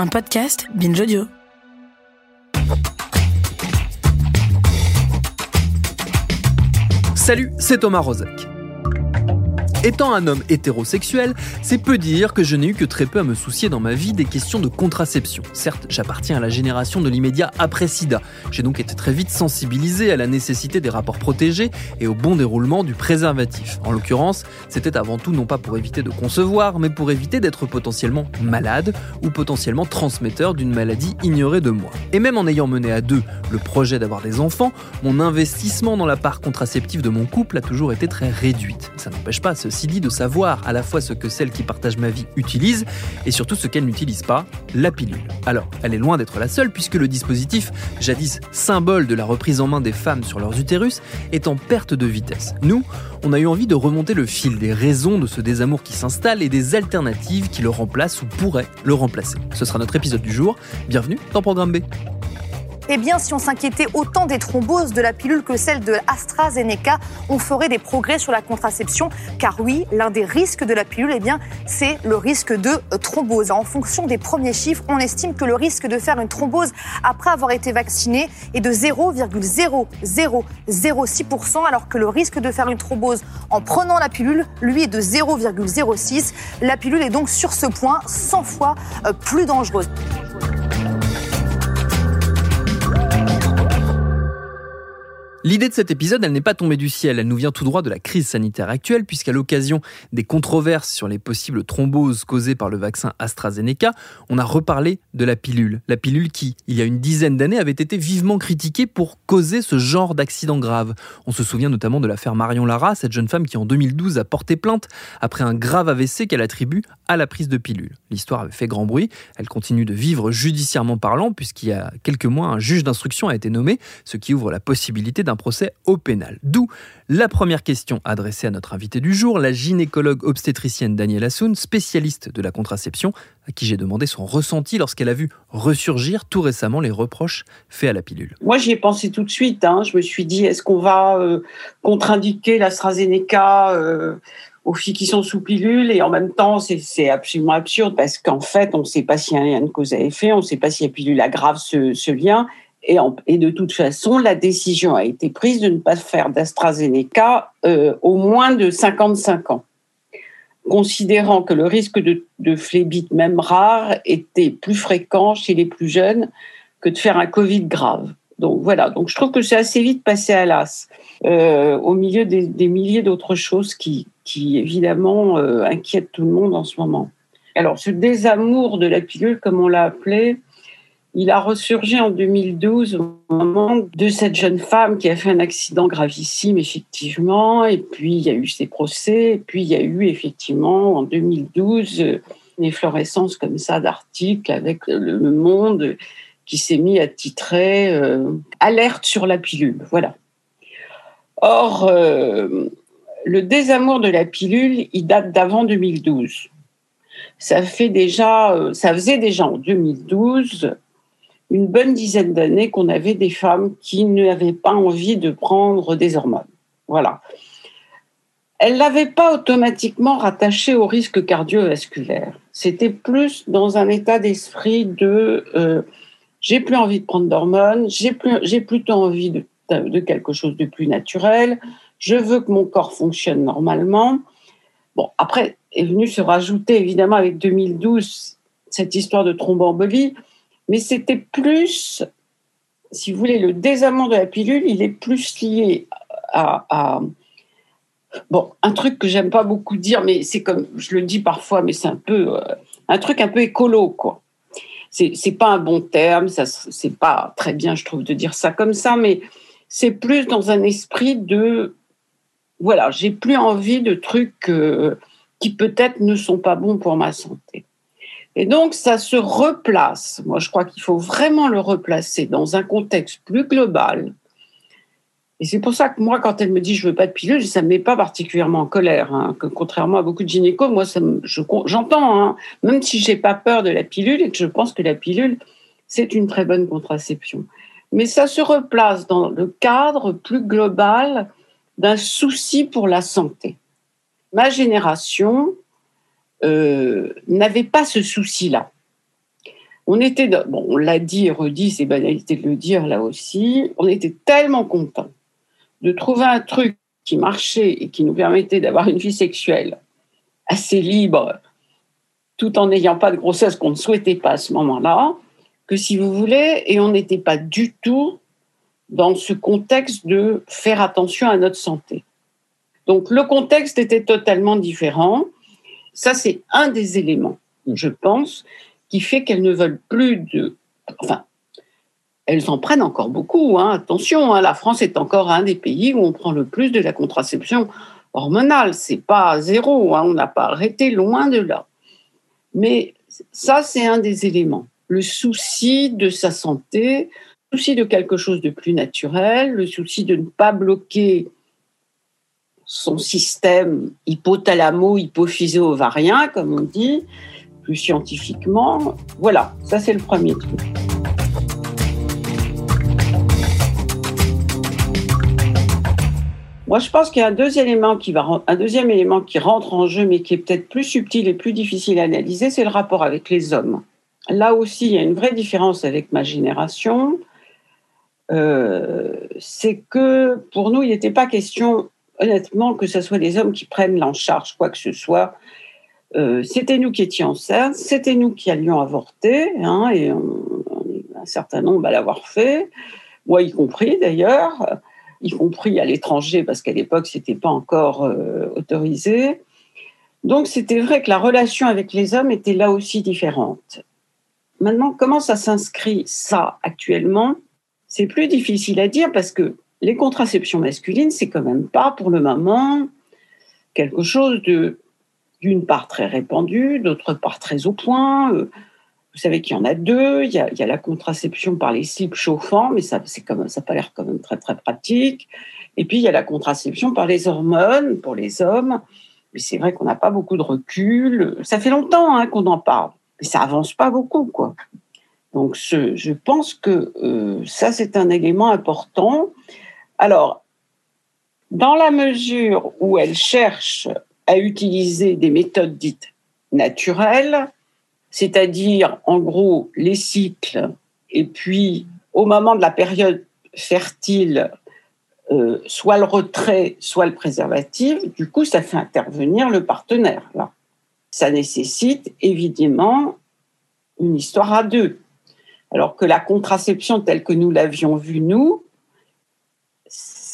Un podcast Binge Audio. Salut, c'est Thomas Rozek. Étant un homme hétérosexuel, c'est peu dire que je n'ai eu que très peu à me soucier dans ma vie des questions de contraception. Certes, j'appartiens à la génération de l'immédiat après SIDA. J'ai donc été très vite sensibilisé à la nécessité des rapports protégés et au bon déroulement du préservatif. En l'occurrence, c'était avant tout non pas pour éviter de concevoir, mais pour éviter d'être potentiellement malade ou potentiellement transmetteur d'une maladie ignorée de moi. Et même en ayant mené à deux le projet d'avoir des enfants, mon investissement dans la part contraceptive de mon couple a toujours été très réduite. Ça n'empêche pas, de savoir à la fois ce que celle qui partage ma vie utilise et surtout ce qu'elle n'utilise pas, la pilule. Alors, elle est loin d'être la seule puisque le dispositif, jadis symbole de la reprise en main des femmes sur leurs utérus, est en perte de vitesse. Nous, on a eu envie de remonter le fil des raisons de ce désamour qui s'installe et des alternatives qui le remplacent ou pourraient le remplacer. Ce sera notre épisode du jour. Bienvenue dans Programme B. Eh bien, si on s'inquiétait autant des thromboses de la pilule que celle de AstraZeneca, on ferait des progrès sur la contraception. Car oui, l'un des risques de la pilule, eh bien, c'est le risque de thrombose. En fonction des premiers chiffres, on estime que le risque de faire une thrombose après avoir été vacciné est de 0,0006%, alors que le risque de faire une thrombose en prenant la pilule, lui, est de 0,06. La pilule est donc sur ce point 100 fois euh, plus dangereuse. L'idée de cet épisode, elle n'est pas tombée du ciel, elle nous vient tout droit de la crise sanitaire actuelle, puisqu'à l'occasion des controverses sur les possibles thromboses causées par le vaccin AstraZeneca, on a reparlé de la pilule. La pilule qui, il y a une dizaine d'années, avait été vivement critiquée pour causer ce genre d'accident grave. On se souvient notamment de l'affaire Marion Lara, cette jeune femme qui en 2012 a porté plainte après un grave AVC qu'elle attribue à la prise de pilule. L'histoire avait fait grand bruit, elle continue de vivre judiciairement parlant, puisqu'il y a quelques mois, un juge d'instruction a été nommé, ce qui ouvre la possibilité d'un procès au pénal. D'où la première question adressée à notre invité du jour, la gynécologue obstétricienne Danielle Assoun, spécialiste de la contraception, à qui j'ai demandé son ressenti lorsqu'elle a vu ressurgir tout récemment les reproches faits à la pilule. Moi, j'y ai pensé tout de suite. hein. Je me suis dit, est-ce qu'on va euh, contre-indiquer l'AstraZeneca euh, aux filles qui sont sous pilule? Et en même temps, c'est- absolument absurde parce qu'en fait, on ne sait pas s'il y a un lien de cause à effet, on ne sait pas si la pilule aggrave ce, ce lien. Et, de toute façon, la décision a été prise de ne pas faire d'AstraZeneca euh, au moins de 55 ans, considérant que le risque de, de phlébite, même rare, était plus fréquent chez les plus jeunes que de faire un Covid grave. Donc voilà, donc je trouve que c'est assez vite passé à l'as, euh, au milieu des, milliers d'autres choses qui, qui évidemment euh, inquiètent tout le monde en ce moment. Alors ce désamour de la pilule, comme on l'a appelé, il a ressurgi en 2012 au moment de cette jeune femme qui a fait un accident gravissime, effectivement, et puis il y a eu ses procès, et puis il y a eu effectivement en 2012 euh, une efflorescence comme ça d'articles avec le, le Monde qui s'est mis à titrer euh, Alerte sur la pilule. Voilà. Or, euh, le désamour de la pilule, il date d'avant 2012. Ça, fait déjà, euh, ça faisait déjà en 2012 une bonne dizaine d'années qu'on avait des femmes qui n'avaient pas envie de prendre des hormones. Voilà. Elles ne pas automatiquement rattaché au risque cardiovasculaire. C'était plus dans un état d'esprit de euh, j'ai plus envie de prendre d'hormones, j'ai j'ai plutôt envie de, de quelque chose de plus naturel, je veux que mon corps fonctionne normalement. Bon, après est venu se rajouter évidemment avec 2012 cette histoire de thromboembolie, mais c'était plus, si vous voulez, le désamour de la pilule, il est plus lié à, bon, un truc que j'aime pas beaucoup dire, mais c'est comme je le dis parfois, mais c'est un peu euh, un truc un peu écolo, quoi. C'est pas un bon terme, ça c'est pas très bien, je trouve, de dire ça comme ça, mais c'est plus dans un esprit de voilà, j'ai plus envie de trucs euh, qui peut-être ne sont pas bons pour ma santé. Et donc, ça se replace. Moi, je crois qu'il faut vraiment le replacer dans un contexte plus global. Et c'est pour ça que moi, quand elle me dit je veux pas de pilule, ça me met pas particulièrement en colère. Hein, contrairement à beaucoup de gynécos, moi, j'entends, hein, même si j'ai pas peur de la pilule et que je pense que la pilule, c'est une très bonne contraception. Mais ça se replace dans le cadre plus global d'un souci pour la santé. Ma génération euh, n'avait pas ce souci-là. On était, bon, on l'a dit et redit, c'est banalité de le dire là aussi, on était tellement contents de trouver un truc qui marchait et qui nous permettait d'avoir une vie sexuelle assez libre, tout en n'ayant pas de grossesse qu'on ne souhaitait pas à ce moment-là, que si vous voulez, et on n'était pas du tout dans ce contexte de faire attention à notre santé. Donc le contexte était totalement différent. Ça, c'est un des éléments, je pense, qui fait qu'elles ne veulent plus de... Enfin, elles en prennent encore beaucoup. Hein. Attention, hein, la France est encore un des pays où on prend le plus de la contraception hormonale. C'est pas zéro, hein, on n'a pas arrêté, loin de là. Mais ça, c'est un des éléments. Le souci de sa santé, le souci de quelque chose de plus naturel, le souci de ne pas bloquer son système hypothalamo-hypophyso-ovarien, comme on dit, plus scientifiquement. Voilà, ça c'est le premier truc. Moi, je pense qu'il y a un deuxième élément qui va, un deuxième élément qui rentre en jeu, mais qui est peut-être plus subtil et plus difficile à analyser, c'est le rapport avec les hommes. Là aussi, il y a une vraie différence avec ma génération. Euh, c'est que pour nous, il n'était pas question, honnêtement, que ce soit les hommes qui prennent en charge quoi que ce soit. Euh, c'était nous qui étions enceintes, c'était nous qui allions avorter, hein, et un certain nombre à l'avoir fait, moi y compris d'ailleurs y compris à l'étranger, parce qu'à l'époque, ce n'était pas encore euh, autorisé. Donc, c'était vrai que la relation avec les hommes était là aussi différente. Maintenant, comment ça s'inscrit, ça, actuellement? C'est plus difficile à dire parce que les contraceptions masculines, c'est quand même pas pour le moment quelque chose de, d'une part très répandu, d'autre part très au point. Euh, vous savez qu'il y en a deux. Il y a, la contraception par les slips chauffants, mais ça, c'est comme, ça pas l'air quand même très, très pratique. Et puis, il y a la contraception par les hormones pour les hommes. Mais c'est vrai qu'on n'a pas beaucoup de recul. Ça fait longtemps hein, qu'on en parle, mais ça avance pas beaucoup, quoi. Donc, je pense que euh, ça, c'est un élément important. Alors, dans la mesure où elle cherche à utiliser des méthodes dites naturelles, c'est-à-dire en gros les cycles, et puis au moment de la période fertile, euh, soit le retrait, soit le préservatif, du coup, ça fait intervenir le partenaire. Là. Ça nécessite évidemment une histoire à deux. Alors que la contraception telle que nous l'avions vue, nous,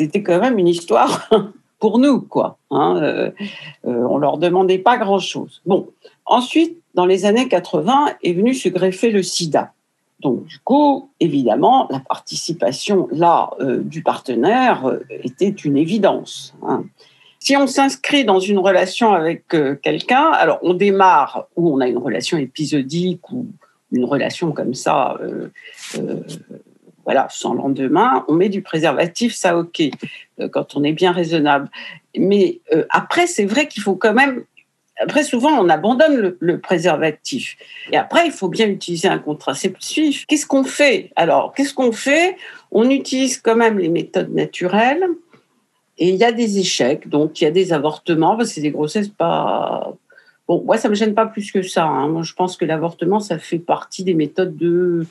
c'était quand même une histoire pour nous, quoi. Hein. Euh, euh, on leur demandait pas grand-chose. Bon, ensuite, dans les années 80, est venu se greffer le sida. Donc, du coup, évidemment, la participation là euh, du partenaire était une évidence. Hein. Si on s'inscrit dans une relation avec quelqu'un, alors on démarre où on a une relation épisodique ou une relation comme ça, voilà, sans lendemain, on met du préservatif, ça ok, quand on est bien raisonnable. Mais après, c'est vrai qu'il faut quand même après, souvent, on abandonne le, préservatif. Et après, il faut bien utiliser un contraceptif. Qu'est-ce qu'on fait? Alors, qu'est-ce qu'on fait? On utilise quand même les méthodes naturelles. Et il y a des échecs, donc il y a des avortements, parce que c'est des grossesses pas. Bon, moi, ça me gêne pas plus que ça. Hein. Moi, je pense que l'avortement, ça fait partie des méthodes de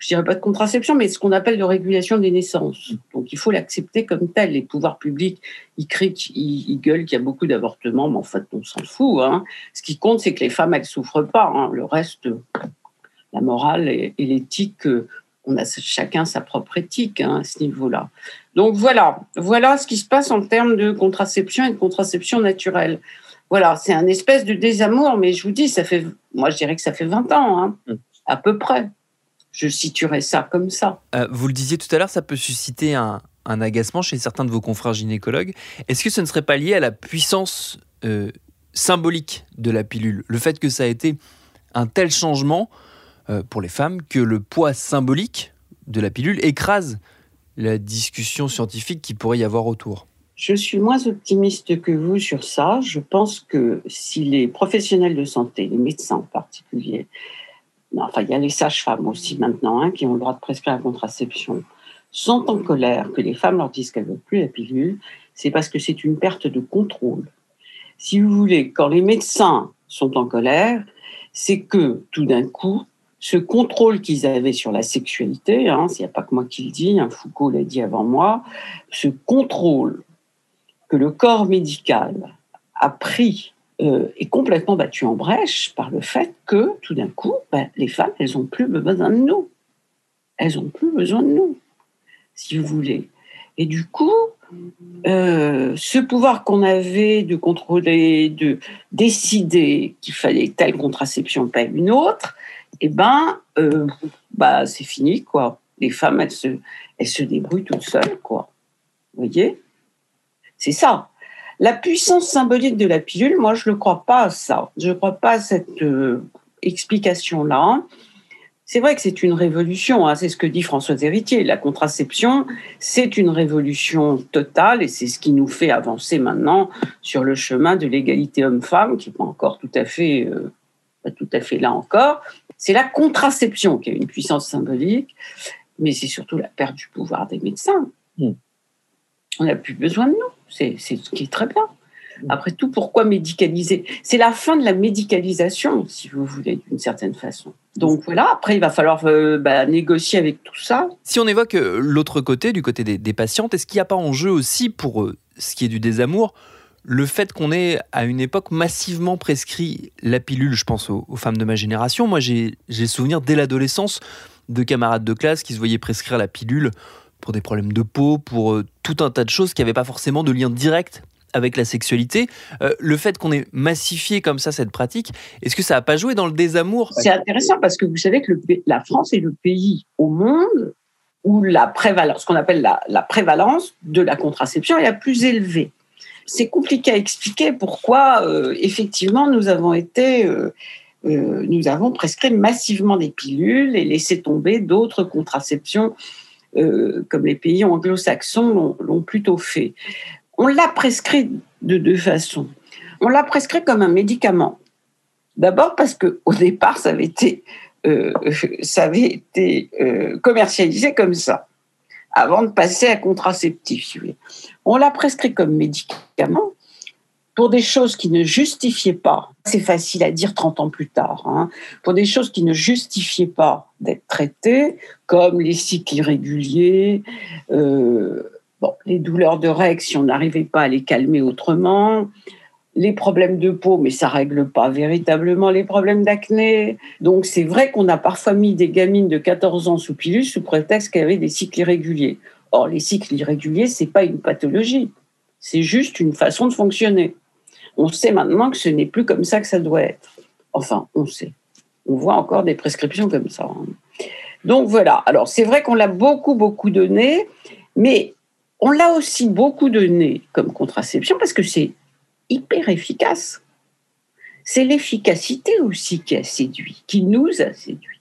je dirais pas de contraception, mais ce qu'on appelle de régulation des naissances. Donc il faut l'accepter comme tel. Les pouvoirs publics, ils crient, ils, gueulent qu'il y a beaucoup d'avortements, mais en fait, on s'en fout. Hein. Ce qui compte, c'est que les femmes, elles souffrent pas. Hein. Le reste, la morale et, l'éthique, on a chacun sa propre éthique hein, à ce niveau-là. Donc voilà, voilà ce qui se passe en termes de contraception et de contraception naturelle. Voilà, c'est un espèce de désamour, mais je vous dis, ça fait, moi je dirais que ça fait 20 ans, hein, mm. à peu près je situerais ça comme ça. Euh, vous le disiez tout à l'heure, ça peut susciter un, un agacement chez certains de vos confrères gynécologues. Est-ce que ce ne serait pas lié à la puissance euh, symbolique de la pilule? Le fait que ça a été un tel changement euh, pour les femmes que le poids symbolique de la pilule écrase la discussion scientifique qui pourrait y avoir autour? Je suis moins optimiste que vous sur ça. Je pense que si les professionnels de santé, les médecins en particulier, enfin il y a les sages-femmes aussi maintenant hein, qui ont le droit de prescrire la contraception, sont en colère que les femmes leur disent qu'elles ne veulent plus la pilule, c'est parce que c'est une perte de contrôle. Si vous voulez, quand les médecins sont en colère, c'est que tout d'un coup, ce contrôle qu'ils avaient sur la sexualité, hein, n'y a pas que moi qui le dis, hein, Foucault l'a dit avant moi, ce contrôle que le corps médical a pris euh, est complètement battu en brèche par le fait que tout d'un coup, ben, les femmes, elles n'ont plus besoin de nous. Elles n'ont plus besoin de nous, si vous voulez. Et du coup, euh, ce pouvoir qu'on avait de contrôler, de décider qu'il fallait telle contraception, pas une autre, eh ben, euh, bah, c'est fini, quoi. Les femmes, elles se, elles se débrouillent toutes seules, quoi. Vous voyez? C'est ça. La puissance symbolique de la pilule, moi, je ne crois pas à ça. Je ne crois pas à cette euh, explication-là. C'est vrai que c'est une révolution, hein, c'est ce que dit François Héritier. La contraception, c'est une révolution totale et c'est ce qui nous fait avancer maintenant sur le chemin de l'égalité homme-femme, qui n'est pas encore tout à fait, euh, pas tout à fait là encore. C'est la contraception qui a une puissance symbolique, mais c'est surtout la perte du pouvoir des médecins. Hmm. On n'a plus besoin de nous. C'est ce qui est très bien. Après tout, pourquoi médicaliser? C'est la fin de la médicalisation, si vous voulez, d'une certaine façon. Donc voilà, après, il va falloir euh, bah, négocier avec tout ça. Si on évoque euh, l'autre côté, du côté des, patientes, est-ce qu'il n'y a pas en jeu aussi, pour euh, ce qui est du désamour, le fait qu'on ait à une époque massivement prescrit la pilule, je pense aux, aux femmes de ma génération. Moi, j'ai souvenir dès l'adolescence de camarades de classe qui se voyaient prescrire la pilule pour des problèmes de peau, pour euh, tout un tas de choses qui n'avaient pas forcément de lien direct avec la sexualité. Euh, le fait qu'on ait massifié comme ça cette pratique, est-ce que ça n'a pas joué dans le désamour? C'est intéressant parce que vous savez que la France est le pays au monde où la prévalence, ce qu'on appelle la, prévalence de la contraception est la plus élevée. C'est compliqué à expliquer pourquoi, euh, effectivement, nous avons été, nous avons prescrit massivement des pilules et laissé tomber d'autres contraceptions euh, comme les pays anglo-saxons l'ont plutôt fait. On l'a prescrit de deux façons. On l'a prescrit comme un médicament. D'abord parce qu'au départ, ça avait été, euh, ça avait été euh, commercialisé comme ça, avant de passer à contraceptif. On l'a prescrit comme médicament pour des choses qui ne justifiaient pas, c'est facile à dire 30 ans plus tard, hein, pour des choses qui ne justifiaient pas d'être traitées, comme les cycles irréguliers, euh, bon, les douleurs de règles si on n'arrivait pas à les calmer autrement, les problèmes de peau, mais ça règle pas véritablement les problèmes d'acné. Donc c'est vrai qu'on a parfois mis des gamines de 14 ans sous pilule sous prétexte qu'elles avaient des cycles irréguliers. Or, les cycles irréguliers, c'est pas une pathologie, c'est juste une façon de fonctionner. On sait maintenant que ce n'est plus comme ça que ça doit être. Enfin, on sait. On voit encore des prescriptions comme ça. Donc voilà. Alors c'est vrai qu'on l'a beaucoup, beaucoup donné, mais on l'a aussi beaucoup donné comme contraception parce que c'est hyper efficace. C'est l'efficacité aussi qui a séduit, qui nous a séduit.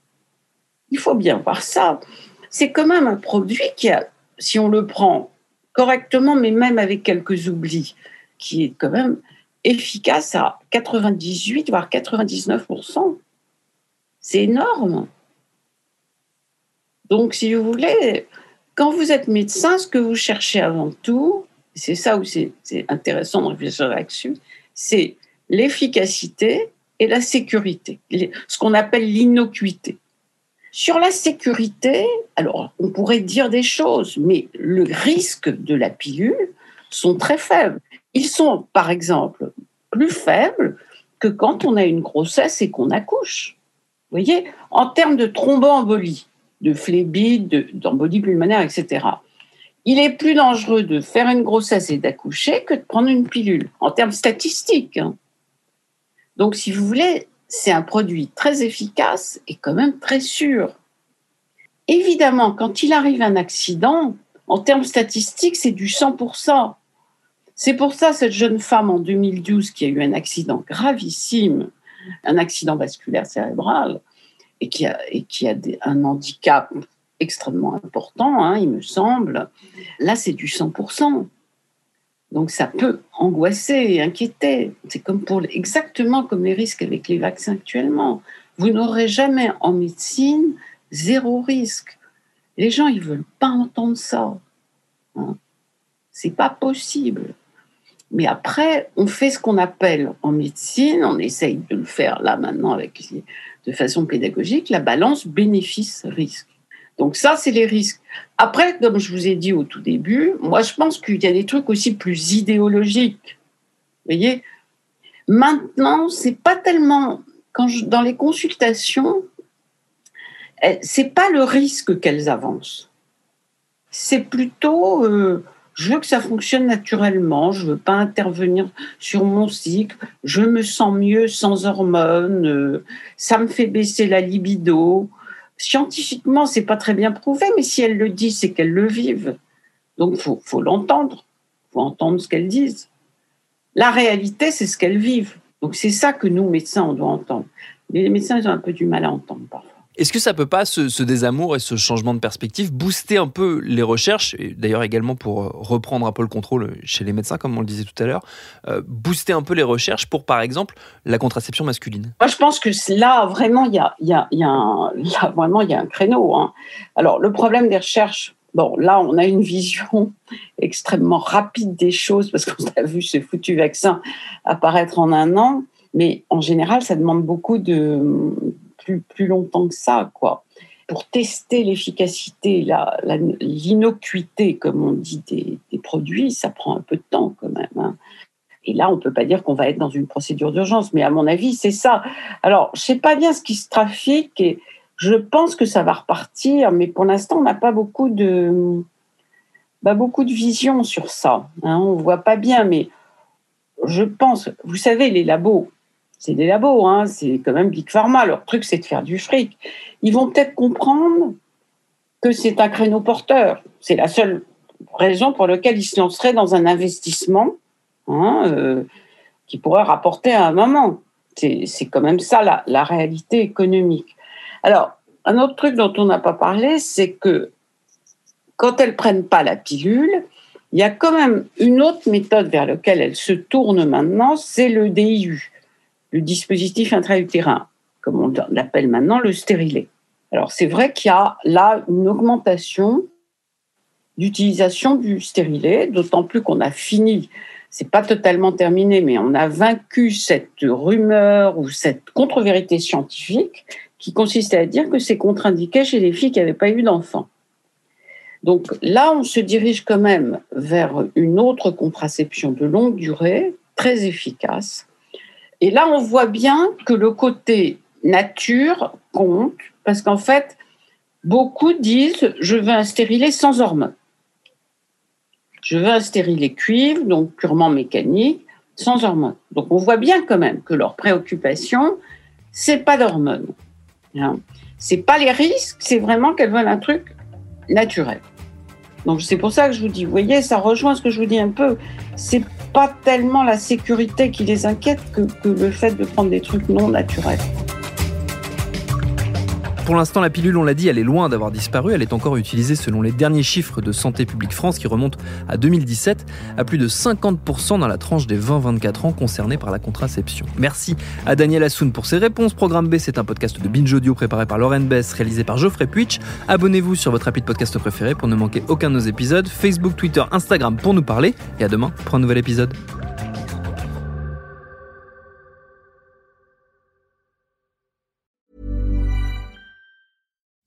Il faut bien voir ça. C'est quand même un produit qui a, si on le prend correctement, mais même avec quelques oublis, qui est quand même efficace à 98 voire 99%. C'est énorme. Donc, si vous voulez, quand vous êtes médecin, ce que vous cherchez avant tout, c'est ça où c'est intéressant de réfléchir là-dessus, c'est l'efficacité et la sécurité, ce qu'on appelle l'innocuité. Sur la sécurité, alors on pourrait dire des choses, mais le risque de la pilule sont très faibles. Ils sont, par exemple, plus faibles que quand on a une grossesse et qu'on accouche. Vous voyez, en termes de thromboembolie, de phlébite, d'embolie pulmonaire, etc. Il est plus dangereux de faire une grossesse et d'accoucher que de prendre une pilule, en termes statistiques. Hein. Donc, si vous voulez, c'est un produit très efficace et quand même très sûr. Évidemment, quand il arrive un accident, En termes statistiques, c'est du 100%. C'est pour ça, cette jeune femme en 2012 qui a eu un accident gravissime, un accident vasculaire cérébral, et qui a, un handicap extrêmement important, hein, il me semble, là, c'est du 100%. Donc ça peut angoisser et inquiéter. C'est comme pour exactement comme les risques avec les vaccins actuellement. Vous n'aurez jamais en médecine zéro risque. Les gens ils veulent pas entendre ça. Hein. C'est pas possible. Mais après, on fait ce qu'on appelle en médecine, on essaye de le faire là maintenant avec de façon pédagogique, la balance bénéfice-risque. Donc ça, c'est les risques. Après, comme je vous ai dit au tout début, moi, je pense qu'il y a des trucs aussi plus idéologiques. Vous voyez? Maintenant, c'est pas tellement quand je, dans les consultations, c'est pas le risque qu'elles avancent. C'est plutôt euh, je veux que ça fonctionne naturellement, je veux pas intervenir sur mon cycle, je me sens mieux sans hormones, euh, ça me fait baisser la libido, scientifiquement, c'est pas très bien prouvé, mais si elles le disent, c'est qu'elles le vivent. Donc, faut, faut l'entendre. Faut entendre ce qu'elles disent. La réalité, c'est ce qu'elles vivent. Donc, c'est ça que nous, médecins, on doit entendre. Les médecins, ils ont un peu du mal à entendre parfois. Est-ce que ça peut pas, ce, désamour et ce changement de perspective, booster un peu les recherches, et d'ailleurs également pour euh, reprendre un peu le contrôle chez les médecins, comme on le disait tout à l'heure, euh, booster un peu les recherches pour, par exemple, la contraception masculine? Moi, je pense que là, vraiment, il y a, y, a, y, a un, vraiment y a un créneau. Hein. Alors, le problème des recherches, Bon, là, on a une vision extrêmement rapide des choses parce qu'on a vu ce foutu vaccin apparaître en un an. Mais en général, ça demande beaucoup de, plus, longtemps que ça, quoi. Pour tester l'efficacité, l'innocuité, comme on dit, des, produits, ça prend un peu de temps quand même. Hein. Et là, on ne peut pas dire qu'on va être dans une procédure d'urgence, mais à mon avis, c'est ça. Alors, je ne sais pas bien ce qui se trafique et je pense que ça va repartir, mais pour l'instant, on n'a pas beaucoup de, bah, beaucoup de vision sur ça. Hein. On ne voit pas bien, mais je pense, vous savez, les labos, c'est des labos, hein, c'est quand même Big Pharma. Leur truc, c'est de faire du fric. Ils vont peut-être comprendre que c'est un créneau porteur. C'est la seule raison pour laquelle ils se lanceraient dans un investissement hein, euh, qui pourrait rapporter à un moment. C'est quand même ça la, la réalité économique. Alors, un autre truc dont on n'a pas parlé, c'est que quand elles prennent pas la pilule, il y a quand même une autre méthode vers laquelle elles se tournent maintenant, c'est le DIU le dispositif intra-utérin, comme on l'appelle maintenant, le stérilet. Alors c'est vrai qu'il y a là une augmentation d'utilisation du stérilet, d'autant plus qu'on a fini, c'est pas totalement terminé, mais on a vaincu cette rumeur ou cette contre-vérité scientifique qui consistait à dire que c'est contre-indiqué chez les filles qui n'avaient pas eu d'enfants. Donc là, on se dirige quand même vers une autre contraception de longue durée, très efficace, et là, on voit bien que le côté nature compte, parce qu'en fait, beaucoup disent je veux un stérilet sans hormones. Je veux un stérilet cuivre, donc purement mécanique, sans hormones. Donc on voit bien quand même que leur préoccupation, c'est pas d'hormones. Hein. C'est pas les risques, c'est vraiment qu'elles veulent un truc naturel. Donc c'est pour ça que je vous dis, vous voyez, ça rejoint ce que je vous dis un peu. C'est tellement la sécurité qui les inquiète que le fait de prendre des trucs non naturels. Pour l'instant, la pilule, on l'a dit, elle est loin d'avoir disparu. Elle est encore utilisée selon les derniers chiffres de Santé publique France qui remontent à 2017 à plus de 50% dans la tranche des 20-24 ans concernés par la contraception. Merci à Daniel Assoun pour ses réponses. Programme B, c'est un podcast de Binge Audio préparé par Lauren Bess, réalisé par Geoffrey Puitch. Abonnez-vous sur votre appli de podcast préféré pour ne manquer aucun de nos épisodes. Facebook, Twitter, Instagram pour nous parler. Et à demain pour un nouvel épisode.